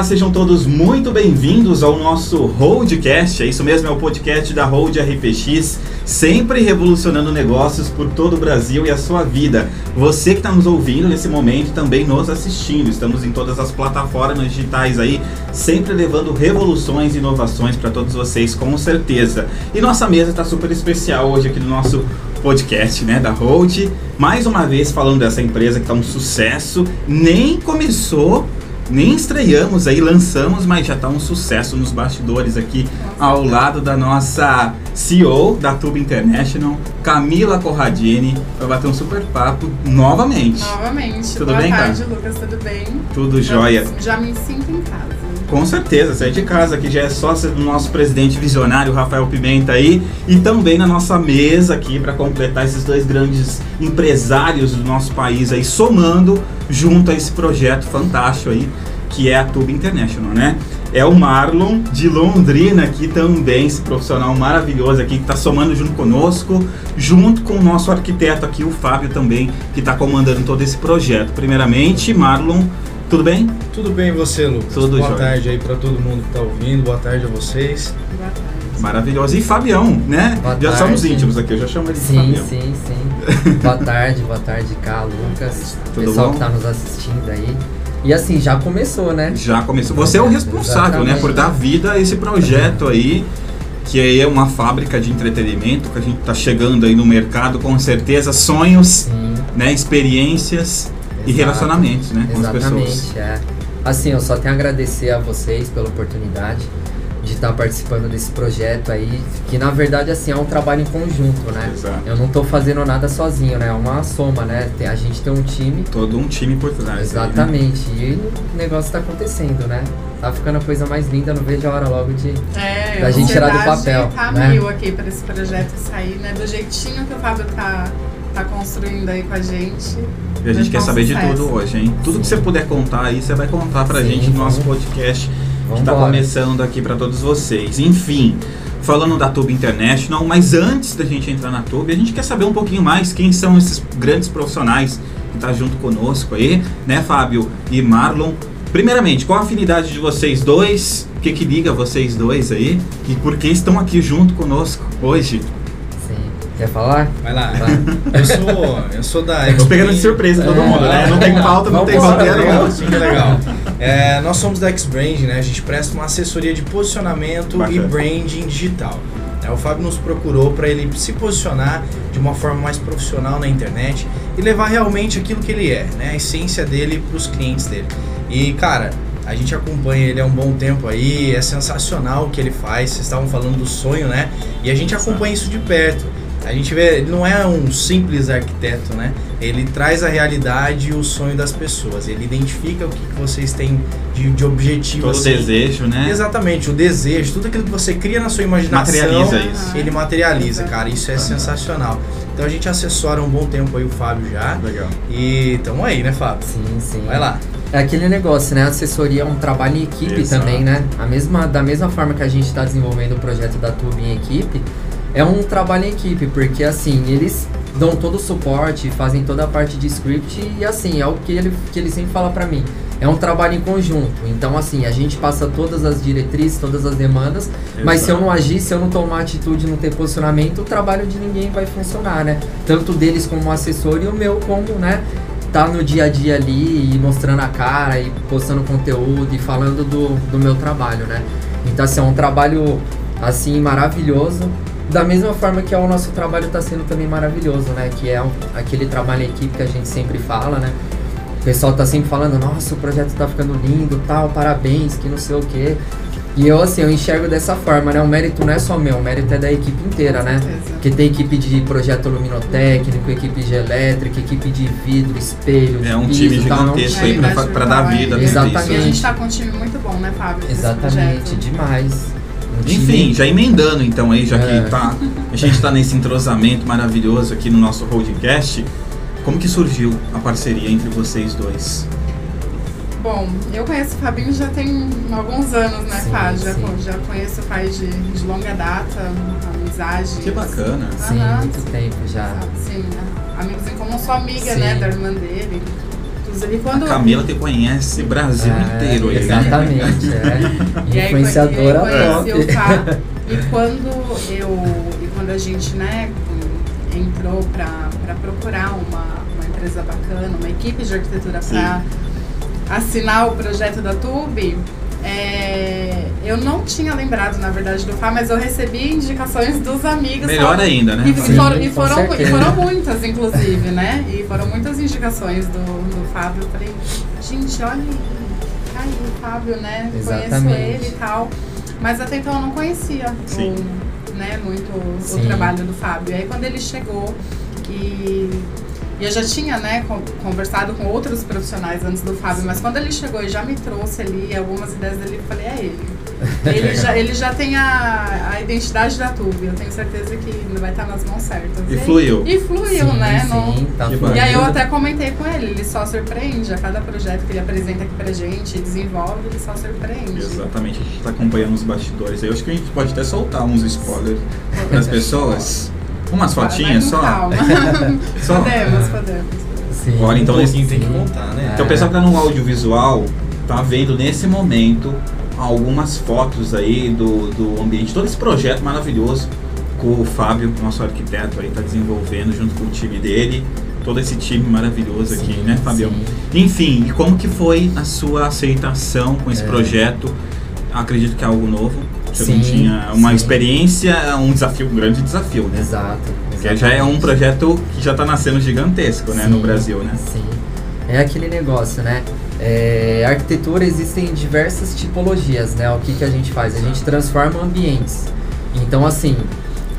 Olá, sejam todos muito bem-vindos ao nosso Holdcast. É isso mesmo, é o podcast da Hold RPX, sempre revolucionando negócios por todo o Brasil e a sua vida. Você que está nos ouvindo nesse momento também nos assistindo. Estamos em todas as plataformas digitais aí, sempre levando revoluções e inovações para todos vocês, com certeza. E nossa mesa está super especial hoje aqui no nosso podcast, né, da Hold. Mais uma vez falando dessa empresa que está um sucesso, nem começou nem estreamos aí, lançamos, mas já está um sucesso nos bastidores aqui ao lado da nossa CEO da Tube International, Camila Corradini, vai bater um super papo novamente. Novamente. Tudo Boa bem, tarde, cara? Lucas, tudo bem? Tudo jóia. Já me sinto em casa. Com certeza, você é de casa, que já é sócia do nosso presidente visionário, Rafael Pimenta aí, e também na nossa mesa aqui para completar esses dois grandes empresários do nosso país aí, somando junto a esse projeto fantástico aí, que é a Tube International, né? É o Marlon de Londrina aqui também, esse profissional maravilhoso aqui que está somando junto conosco, junto com o nosso arquiteto aqui, o Fábio também, que está comandando todo esse projeto. Primeiramente, Marlon, tudo bem? Tudo bem você, Lucas? Tudo Boa jóia. tarde aí para todo mundo que tá ouvindo. Boa tarde a vocês. Boa tarde. Maravilhoso. E Fabião, né? Boa Já tarde. somos íntimos aqui, eu já chamo ele de Sim, Fabião. sim, sim. boa tarde, boa tarde, cá, Lucas. Tudo pessoal bom? que tá nos assistindo aí. E assim, já começou, né? Já começou. Você é o responsável, né, Exatamente. por dar vida a esse projeto aí, que aí é uma fábrica de entretenimento que a gente tá chegando aí no mercado, com certeza, sonhos, Sim. né, experiências e exato. relacionamentos, né, com as Exatamente, pessoas. é. Assim, eu só tenho a agradecer a vocês pela oportunidade de estar participando desse projeto aí, que na verdade assim é um trabalho em conjunto, né? Exato. Eu não tô fazendo nada sozinho, né? É uma soma, né? Tem- A gente tem um time Todo um time por trás. aí, né? Exatamente. E o negócio tá acontecendo, né? Tá ficando a coisa mais linda, não vejo a hora logo de. É, Da a gente tirar do papel, tá né? mil aqui para esse projeto sair, né? Do jeitinho que o Fábio tá, tá construindo aí com a gente. E a gente quer saber de sucesso. tudo hoje, hein? Tudo que Sim. você puder contar aí, você vai contar pra Sim, gente no nosso vamos- podcast que está Vambora. começando aqui para todos vocês. Enfim, falando da Tube International, mas antes da gente entrar na Tube, a gente quer saber um pouquinho mais quem são esses grandes profissionais que estão junto conosco aí, né, Fábio e Marlon. Primeiramente, qual a afinidade de vocês dois? O que, que liga vocês dois aí? E por que estão aqui junto conosco hoje? Quer falar? Vai lá. Vai. Eu sou, eu sou da Tô pegando de surpresa todo É, mundo, né? Não tem pauta, não tem roteiro. vambora. não. Sim, que legal. É, nós somos da X-Brand, né? A gente presta uma assessoria de posicionamento Bacana. e branding digital. É, o Fábio nos procurou para ele se posicionar de uma forma mais profissional na internet e levar realmente aquilo que ele é, né? A essência dele para os clientes dele. E, cara, a gente acompanha ele há um bom tempo aí, é sensacional o que ele faz. Vocês estavam falando do sonho, né? E a gente acompanha isso de perto. A gente vê, ele não é um simples arquiteto, né? Ele traz a realidade e o sonho das pessoas. Ele identifica o que, que vocês têm de, de objetivo. Todo assim. desejo, né? Exatamente, o desejo, tudo aquilo que você cria na sua imaginação, Materializa isso. ele materializa, cara. Isso é sensacional. Então a gente assessora um bom tempo aí o Fábio já. Legal. E tamo aí, né, Fábio? Sim, sim. Vai lá. É aquele negócio, né? A assessoria é um trabalho em equipe Exato. também, né? A mesma, da mesma forma que a gente está desenvolvendo o projeto da Tube em equipe, é um trabalho em equipe, porque assim, eles dão todo o suporte, fazem toda a parte de script e assim, é o que ele, que ele sempre fala pra mim. É um trabalho em conjunto. Então, assim, a gente passa todas as diretrizes, todas as demandas, mas se eu não agir, se eu não tomar atitude, não ter posicionamento, o trabalho de ninguém vai funcionar, né? Tanto deles como assessor e o meu como, né? Tá no dia a dia ali e mostrando a cara e postando conteúdo e falando do, do meu trabalho, né? Então, assim, é um trabalho, assim, maravilhoso. Da mesma forma que é o nosso trabalho está sendo também maravilhoso, né? Que é um- aquele trabalho em equipe que a gente sempre fala, né? O pessoal tá sempre falando, nossa, o projeto tá ficando lindo, tal, parabéns, que não sei o quê. E eu, assim, eu enxergo dessa forma, né? O mérito não é só meu, o mérito é da equipe inteira, né? Porque tem equipe de projeto luminotécnico, equipe de elétrica, equipe de vidro, espelho, É um piso, time é um gigantesco time- aí pra, pra dar vida. Exatamente. E a isso. gente tá com um time muito bom, né, Fábio? Exatamente, demais. Enfim, já emendando então aí, já É. que tá, a gente tá nesse entrosamento maravilhoso aqui no nosso podcast, como que surgiu a parceria entre vocês dois? Bom, eu conheço o Fabinho já tem alguns anos, né, Sim, Fábio? Já, já conheço o pai de, de longa data, amizade. Que bacana. Sim, Aham. muito tempo já. Sim, né? amigos em comum, sou amiga, Sim. né, da irmã dele. Inclusive quando. A Camila que conhece Brasil É, inteiro aí, né? Exatamente, é. E aí, Influenciadora top. o Fábio. E quando eu. E quando a gente, né, entrou pra procurar uma, uma empresa bacana, uma equipe de arquitetura pra assinar o projeto da Tube, é, eu não tinha lembrado, na verdade, do Fábio, mas eu recebi indicações dos amigos. Melhor ainda, né? E, e Sim, foram, e, foram, e foram muitas, inclusive, né? E foram muitas indicações do, do Fábio. Eu falei, gente, olha aí, tá o Fábio, né? Exatamente. Conheço ele e tal. Mas até então eu não conhecia o, né, muito o Sim. trabalho do Fábio. E aí quando ele chegou e. E eu já tinha, né, con- conversado com outros profissionais antes do Fábio, mas quando ele chegou e já me trouxe ali algumas ideias dele, eu falei, é ele. Ele já, ele já tem a, a identidade da Tube, eu tenho certeza que vai estar nas mãos certas. E fluiu. E fluiu, sim, né? Sim, Não- tá. E aí eu até comentei com ele, ele só surpreende a cada projeto que ele apresenta aqui pra gente, desenvolve, ele só surpreende. Exatamente, a gente tá acompanhando os bastidores aí. Eu acho que a gente pode até soltar uns spoilers para as pessoas. Umas fotinhas só. Calma. Só. podemos, podemos. Sim. Olha, então um nesse- tem que contar, né? Então o pessoal que tá no audiovisual tá vendo nesse momento algumas fotos aí do, do ambiente, todo esse projeto maravilhoso que o Fábio, nosso arquiteto aí, tá desenvolvendo junto com o time dele. Todo esse time maravilhoso aqui, Sim, né, Fabião? sim. Enfim, e como que foi a sua aceitação com esse É. projeto? Acredito que é algo novo. Você não Sim, tinha uma sim. experiência, um desafio, um grande desafio, né? Exato. Porque já é um projeto que já está nascendo gigantesco, né, no Sim, Brasil, né? Sim. É aquele negócio, né? É, arquitetura existem diversas tipologias, né? O que, que a gente faz? A gente transforma ambientes. Então, assim,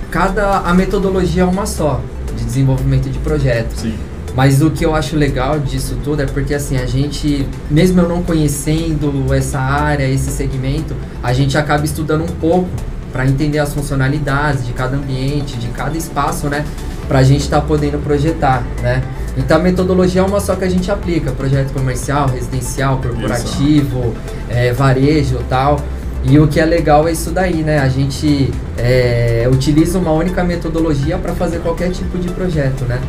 cada a metodologia é uma só de desenvolvimento de projeto. Sim. Mas o que eu acho legal disso tudo é porque assim, a gente, mesmo eu não conhecendo essa área, esse segmento, a gente acaba estudando um pouco para entender as funcionalidades de cada ambiente, de cada espaço, né? Pra gente estar podendo projetar, né? Então a metodologia é uma só que a gente aplica, projeto comercial, residencial, corporativo, é, varejo tal. E o que é legal é isso daí, né? A gente é, utiliza uma única metodologia para fazer qualquer tipo de projeto, né?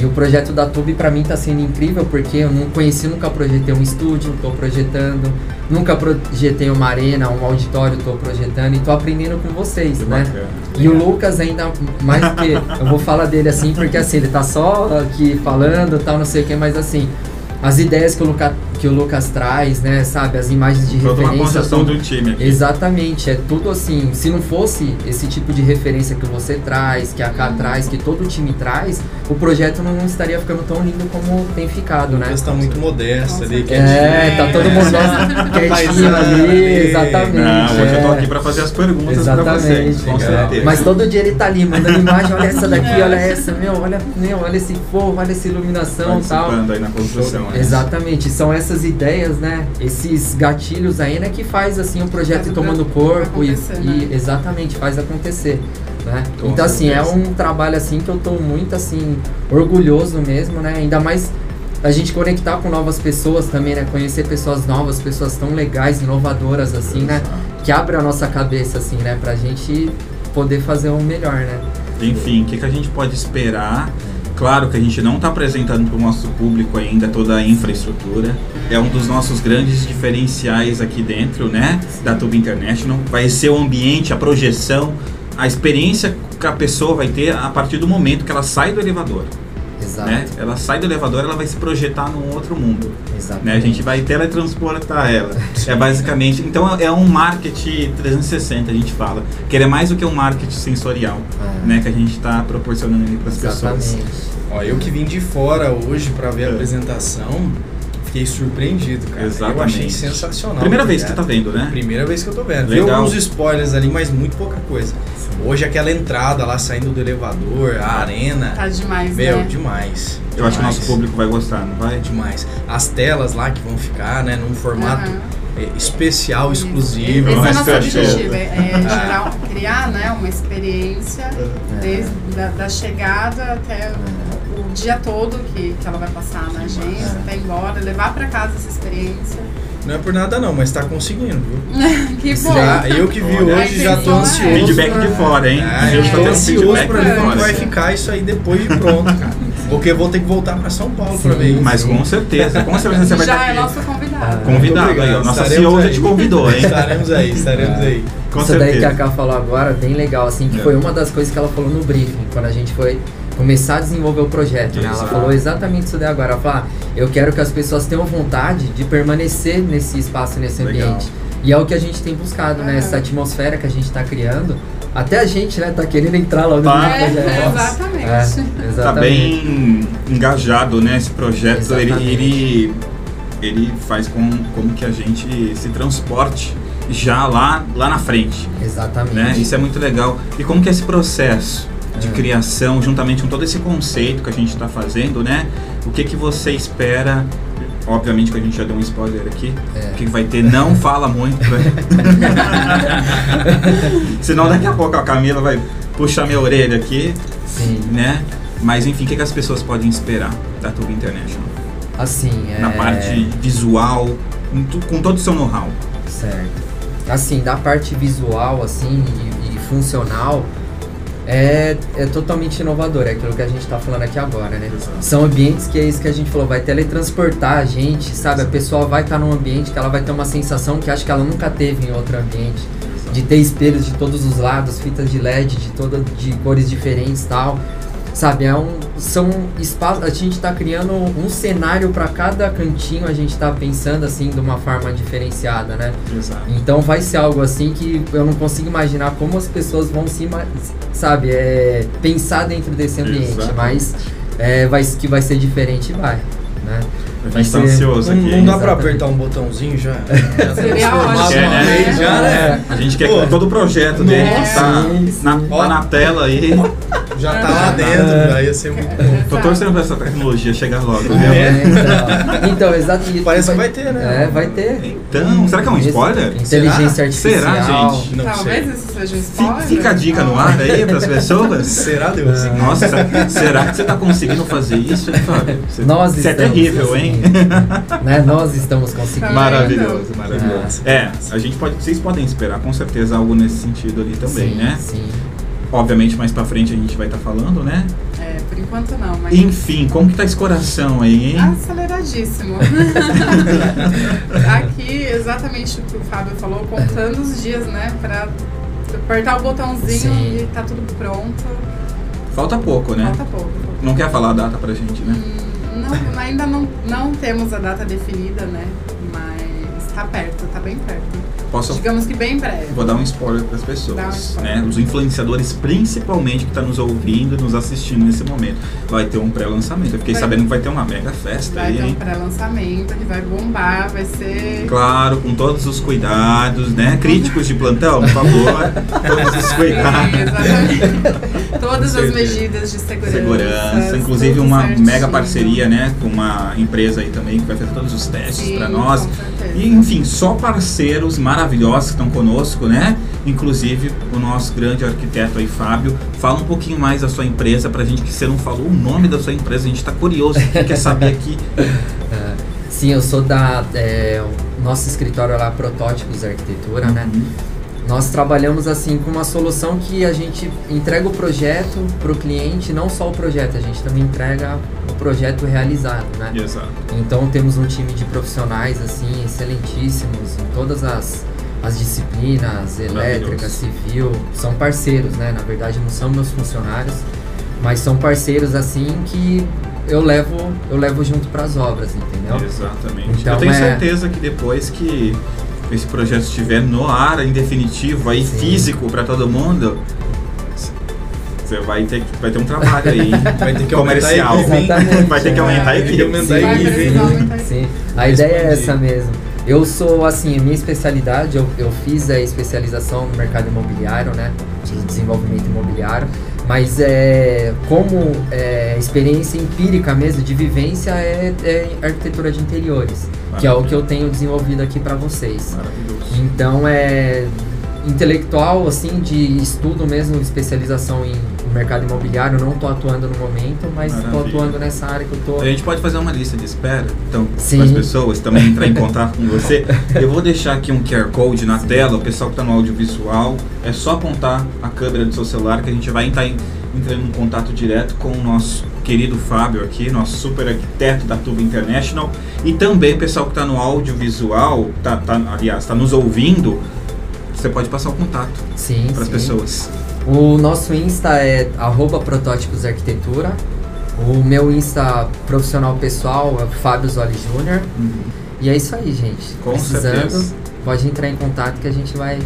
E o projeto da Tube para mim tá sendo incrível porque eu não conheci, nunca projetei um estúdio, tô projetando, nunca projetei uma arena, um auditório, tô projetando e tô aprendendo com vocês, Que né? bacana. E o Lucas ainda mais do que eu vou falar dele assim porque assim ele tá só aqui falando, tal, não sei o que, mas assim as ideias que o, Luca, que o Lucas traz, né, sabe, as imagens de Toda uma referência, construção tudo- do time aqui. Exatamente, é tudo assim. Se não fosse esse tipo de referência que você traz, que a K traz, que todo time traz, o projeto não estaria ficando tão lindo como tem ficado, O né? Lucas tá muito modesto ali, Nossa. É, tá todo mundo Paisana quietinho ali, exatamente. Não, hoje eu tô é. aqui para fazer as perguntas Exatamente. É. certeza. Mas todo dia ele tá ali, mandando imagem, olha essa daqui, olha essa, meu, olha, meu, olha esse forro, olha essa iluminação e tal. participando aí na construção. Exatamente, são essas ideias, né? Esses gatilhos aí, né, que faz assim o projeto Faz tomando corpo e, acontecer, e né? exatamente faz acontecer, né? Então assim, é um trabalho assim que eu tô muito assim orgulhoso mesmo, né? Ainda mais a gente conectar com novas pessoas também, né? Conhecer pessoas novas, pessoas tão legais, inovadoras assim, né? Que abrem a nossa cabeça assim, né, pra gente poder fazer o melhor, né? Enfim, o que, que a gente pode esperar? Claro que a gente não está apresentando para o nosso público ainda toda a infraestrutura. É um dos nossos grandes diferenciais aqui dentro, né? Da Tube International. Vai ser o ambiente, a projeção, a experiência que a pessoa vai ter a partir do momento que ela sai do elevador. Exato. Né? Ela sai do elevador, ela vai se projetar num outro mundo. Exatamente. Né? A gente vai teletransportar ela. É basicamente. Então é um marketing 360, a gente fala. Que ele é mais do que um marketing sensorial, É. né? Que a gente está proporcionando para as pessoas. Ó, eu que vim de fora hoje pra ver a É. apresentação, fiquei surpreendido, cara. Eu Exatamente. achei sensacional. Primeira o vez que você tá vendo, né? Primeira vez que eu tô vendo. Vi Legal. alguns spoilers ali, mas muito pouca coisa. Hoje aquela entrada lá saindo do elevador, a arena. Tá demais, Meu, né? demais. Eu acho que o demais. nosso público vai gostar, não vai? Demais. As telas lá que vão ficar, né, num formato é, especial, Isso. exclusivo. Esse é nosso tá objetivo, é, é gerar, criar né, uma experiência desde da, da chegada até o dia todo que, que ela vai passar na agência, até ir embora, levar pra casa essa experiência. Não é por nada não, mas tá conseguindo, viu? Que bom! Já, eu que vi Olha. hoje já tô é ansioso. Feedback de fora, hein? É, a gente eu tá tô ansioso pra ver como vai ficar isso aí depois de pronto, cara. Porque eu vou ter que voltar para São Paulo Sim, para ver isso. Mas com certeza, com certeza você vai Já estar é nosso convidado. Convidado Muito aí, ó. Nossa Estaremos CEO já te convidou, hein? Estaremos aí, estaremos aí. Com Isso daí que a certeza. Ká falou agora, bem legal, assim, que É. foi uma das coisas que ela falou no briefing, quando a gente foi começar a desenvolver o projeto, né? Ela falou exatamente isso daí agora. Ela falou, ah, eu quero que as pessoas tenham vontade de permanecer nesse espaço, nesse Legal. ambiente. E é o que a gente tem buscado, né? É. Essa atmosfera que a gente tá criando. Até a gente, né, tá querendo entrar logo Tá. no É, projeto. exatamente. É, Tá exatamente. bem engajado, né? Esse projeto, ele, Exatamente. ele, ele faz com, com que a gente se transporte já lá, lá na frente. Exatamente. né? Isso é muito legal. E como que é esse processo de criação, juntamente com todo esse conceito que a gente está fazendo, né? O que que você espera? Obviamente que a gente já deu um spoiler aqui. É. O que que vai ter? Não fala muito. Senão daqui a pouco a Camila vai puxar minha orelha aqui, Sim. né? Mas enfim, o que, que as pessoas podem esperar da Tube International? Assim, é... Na parte visual, com tu- com todo o seu know-how. Certo. Assim, da parte visual, assim, e, e funcional, é, é totalmente inovador, é aquilo que a gente tá falando aqui agora, né? São ambientes que é isso que a gente falou, vai teletransportar a gente, sabe? A pessoa vai estar num ambiente que ela vai ter uma sensação que acho que ela nunca teve em outro ambiente. De ter espelhos de todos os lados, fitas de LED de toda, de cores diferentes tal. Sabe, é um, são espaços. A gente está criando um cenário para cada cantinho, a gente está pensando assim de uma forma diferenciada, né? Exato. Então vai ser algo assim que eu não consigo imaginar como as pessoas vão se, sabe, é, pensar dentro desse ambiente, Exatamente. mas é, vai, que vai ser diferente, vai, né? A Vai gente tá ser- ansioso Não, aqui. não dá Exatamente. pra apertar um botãozinho já? Seria transformar ótimo, né? já, né? A gente quer Pô. que todo o projeto dele É. tá na, tá na tela aí. Já tá lá dentro, já ia ser muito bom. Tô Exato. torcendo pra essa tecnologia chegar logo, viu? É. então, então, exato. e Parece que vai ter, né? É, vai ter. Então, será que é um spoiler? Inteligência artificial. Será, gente? Não Talvez sei. Um spoiler. Fica a dica no ar aí pras pessoas. Será, Deus? É. Nossa, será que você tá conseguindo fazer isso, hein, Fábio? Você, Nós você é terrível, hein? né? Nós estamos conseguindo. Tá Maravilhoso, maravilhoso. É. É, a gente pode, vocês podem esperar com certeza algo nesse sentido ali também, sim, né? Sim. Obviamente mais pra frente a gente vai estar falando, né? É, por enquanto não, mas. Enfim, como que tá esse coração aí, hein? Aceleradíssimo. Aqui, exatamente o que o Fábio falou, contando os dias, né? Pra apertar o botãozinho Sim. e tá tudo pronto. Falta pouco, né? Falta pouco. Não quer falar a data pra gente, né? Hum, Não, ainda não, não temos a data definida, né? Mas tá perto, tá bem perto. Posso Digamos que bem breve. Vou dar um spoiler para as um pessoas, spoiler. né? Os influenciadores, principalmente que estão nos ouvindo e nos assistindo nesse momento, vai ter um pré-lançamento. Eu fiquei Vai- sabendo que vai ter uma mega festa Vai aí, ter um pré-lançamento que vai bombar, vai ser. Claro, com todos os cuidados, né? Críticos de plantão, por favor, todos os cuidados. exatamente. Todas as medidas de segurança. Segurança, inclusive uma certinho. mega parceria, né, com uma empresa aí também que vai fazer todos os testes para nós. E enfim, só parceiros maravilhosos que estão conosco, né? Inclusive o nosso grande arquiteto aí, Fábio. Fala um pouquinho mais da sua empresa pra gente que você não falou o nome da sua empresa, a gente tá curioso, quer saber aqui. É, sim, eu sou da. é, nosso escritório é lá, Protótipos Arquitetura, né? Uhum. Nós trabalhamos assim com uma solução que a gente entrega o projeto para o cliente, não só o projeto, a gente também entrega o projeto realizado, né? Exato. Então temos um time de profissionais assim excelentíssimos em todas as, as disciplinas, elétrica, civil, são parceiros, né? Na verdade não são meus funcionários, mas são parceiros assim que eu levo eu levo junto para as obras, entendeu? Exatamente. Então, Eu tenho é- certeza que depois que esse projeto estiver no ar, em definitivo, aí Sim. físico para todo mundo, você vai ter, que- vai ter um trabalho aí Vai ter que comercial. aumentar equipe, Vai ter que aumentar a Vai ter que equipe. aumentar a equipe, Sim, a ideia é essa mesmo. Eu sou, assim, a minha especialidade, eu, eu fiz a especialização no mercado imobiliário, né? De desenvolvimento imobiliário. Mas é, como é, experiência empírica mesmo, de vivência, é, é arquitetura de interiores. Que é o que eu tenho desenvolvido aqui para vocês. Maravilhoso. Então é intelectual, assim, de estudo mesmo, especialização em mercado imobiliário. Não estou atuando no momento, mas estou atuando nessa área que eu tô. A gente pode fazer uma lista de espera, então, Sim. para as pessoas também entrar em contato com você. Eu vou deixar aqui um QR Code na tela, o pessoal que está no audiovisual, é só apontar a câmera do seu celular que a gente vai entrar em- entrando em contato direto com o nosso querido Fábio aqui, nosso super arquiteto da Tuba International. E também o pessoal que está no audiovisual, tá, tá, aliás, está nos ouvindo, você pode passar o contato Sim, para as sim. pessoas. O nosso Insta é arroba protótipos arquitetura. O meu Insta profissional pessoal é Fábio Zoli Júnior. E é isso aí, gente. Com Precisando, certeza. pode entrar em contato que a gente vai,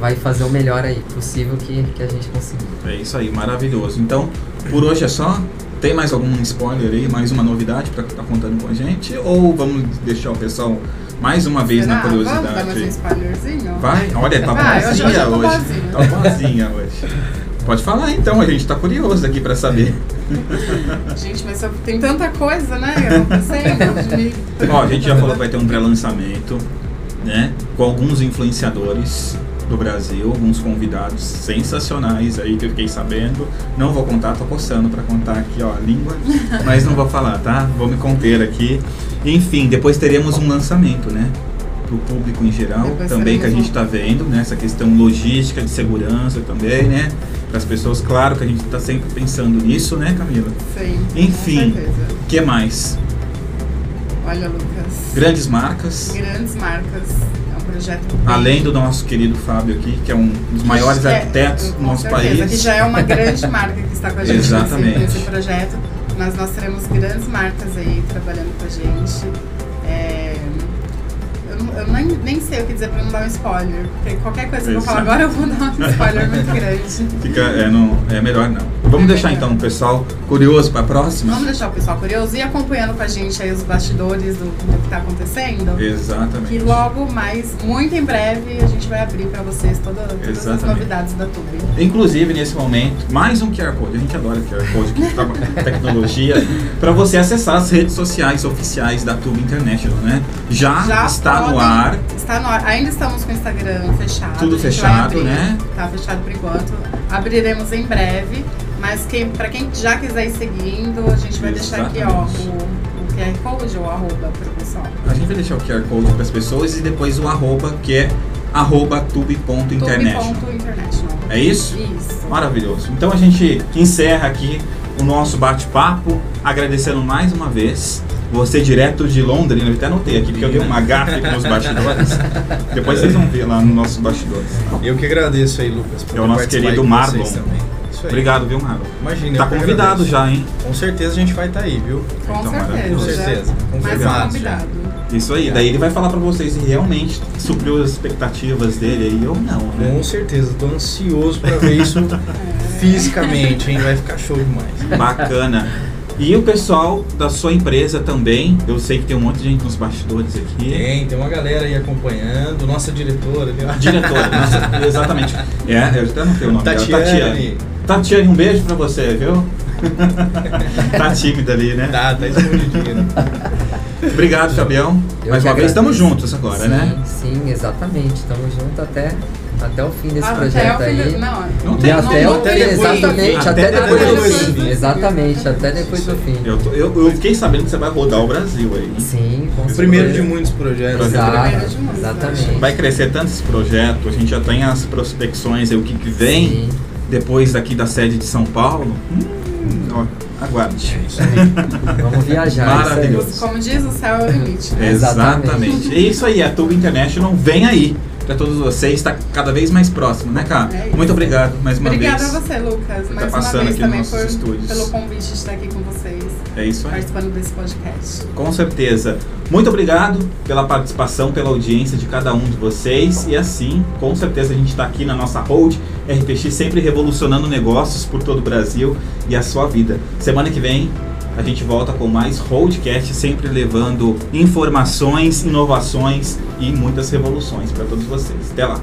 vai fazer o melhor aí possível que, que a gente conseguir. É isso aí, maravilhoso. Então, por hoje é só. Tem mais algum spoiler aí, mais uma novidade para estar contando com a gente? Ou vamos deixar o pessoal mais uma vez Será? na Vamos dar curiosidade? mais um spoilerzinho? Vai, olha, tá Vai, hoje- eu boazinha. Tá boazinha hoje. Pode falar então, a gente tá curioso aqui para saber. Gente, mas tem tanta coisa, né? Acontecendo. de- Ó, a gente já falou que vai ter um pré-lançamento, né? Com alguns influenciadores do Brasil, alguns convidados sensacionais aí que eu fiquei sabendo. Não vou contar, tô coçando pra contar aqui, ó, a língua, mas não vou falar, tá? Vou me conter aqui. Enfim, depois teremos um lançamento, né? Pro público em geral, Depois também que a gente um- tá vendo, né? Essa questão logística, de segurança também, né? Para as pessoas, claro que a gente tá sempre pensando nisso, né, Camila? Sim, Enfim. O que mais? Olha, Lucas. Grandes marcas. Grandes marcas. Projeto Além do nosso querido Fábio aqui, que é um dos maiores É, arquitetos do nosso certeza, país. Que já é uma grande marca que está com a gente nesse, Exatamente. nesse projeto. Mas nós teremos grandes marcas aí trabalhando com a gente. Eu nem, nem sei o que dizer pra não dar um spoiler. Porque qualquer coisa que eu vou falar agora eu vou dar um spoiler muito grande. Fica, é, não, é melhor não. Vamos É deixar melhor. então o pessoal curioso para a próxima? Vamos deixar o pessoal curioso e acompanhando com a gente aí os bastidores do, do que está acontecendo. Exatamente. Que logo, mais, muito em breve, a gente vai abrir para vocês toda, todas as Exatamente. novidades da Tube. Inclusive, nesse momento, mais um QR Code. A gente adora QR Code aqui, tá com tecnologia. para você acessar as redes sociais oficiais da Tube International, né? Já, Já está no podem- ar. Está no ar. Ainda estamos com o Instagram fechado. Tudo fechado, abrir. né? Tá fechado por enquanto. Abriremos em breve. Mas quem, para quem já quiser ir seguindo, a gente vai deixar aqui ó, Exatamente. o, o QR Code ou arroba para o pessoal. A gente vai deixar o QR Code para as pessoas e depois o arroba, que é arroba tube.international. Tube.international. É isso? Isso. Maravilhoso. Então a gente encerra aqui o nosso bate-papo, agradecendo mais uma vez você direto de Londrina. Eu até anotei aqui, porque eu dei uma gafa aqui nos bastidores. Depois vocês vão ver lá nos nossos bastidores. Eu que agradeço aí, Lucas, por É o nosso querido com Marlon. Obrigado, viu, Marlon? Imagina, Tá convidado agradeço. já, hein? Com certeza a gente vai estar aí, viu? Com Então, certeza. maravilha. Com certeza. Mais Confirmado convidado. Isso aí. Daí ele vai falar pra vocês se realmente supriu as expectativas dele aí ou não, né? Com certeza, tô ansioso pra ver isso fisicamente, hein? Vai ficar show demais. Bacana. E o pessoal da sua empresa também, eu sei que tem um monte de gente nos bastidores aqui. Tem, tem uma galera aí acompanhando, nossa diretora, viu? Diretora, nossa, exatamente. É, eu até não tenho o nome dela. Tatiane. Tatiane. Tatiane, um beijo pra você, viu? tá tímida ali, né? Tá, tá escondidinho. Obrigado, Fabião. Eu Mais uma vez, estamos juntos agora, sim, né? Sim, exatamente. Estamos juntos até, até o fim desse Ah, projeto até o fim aí. do- Não, Não E tem- até não o fim, exatamente, até, Até depois depois do fim. fim. Exatamente, até depois do fim. Eu, tô- eu, eu fiquei sabendo que você vai rodar o Brasil aí. Sim, com O primeiro de certeza. muitos projetos. Exato. Primeiro de muitos, exatamente. Vai crescer tanto esse projeto, a gente já tem as prospecções aí, o que, que vem Sim. depois daqui da sede de São Paulo. Hum, ó, aguarde. É isso aí. Vamos viajar. Maravilhoso. isso aí. Como diz, o céu é o limite. né? Exatamente. Exatamente. É isso aí, a Tube International vem aí para todos vocês, está cada vez mais próximo, né, cara? É. Muito obrigado mais uma Obrigada vez. a você, Lucas, tá mais passando uma vez aqui nos nossos por, estúdios. pelo convite de estar aqui com vocês, É isso aí. participando desse podcast. Com certeza. Muito obrigado pela participação, pela audiência de cada um de vocês. E assim, com certeza a gente está aqui na nossa Hold RPX, sempre revolucionando negócios por todo o Brasil e a sua vida. Semana que vem a gente volta com mais Holdcast, sempre levando informações, inovações e muitas revoluções para todos vocês. Até lá.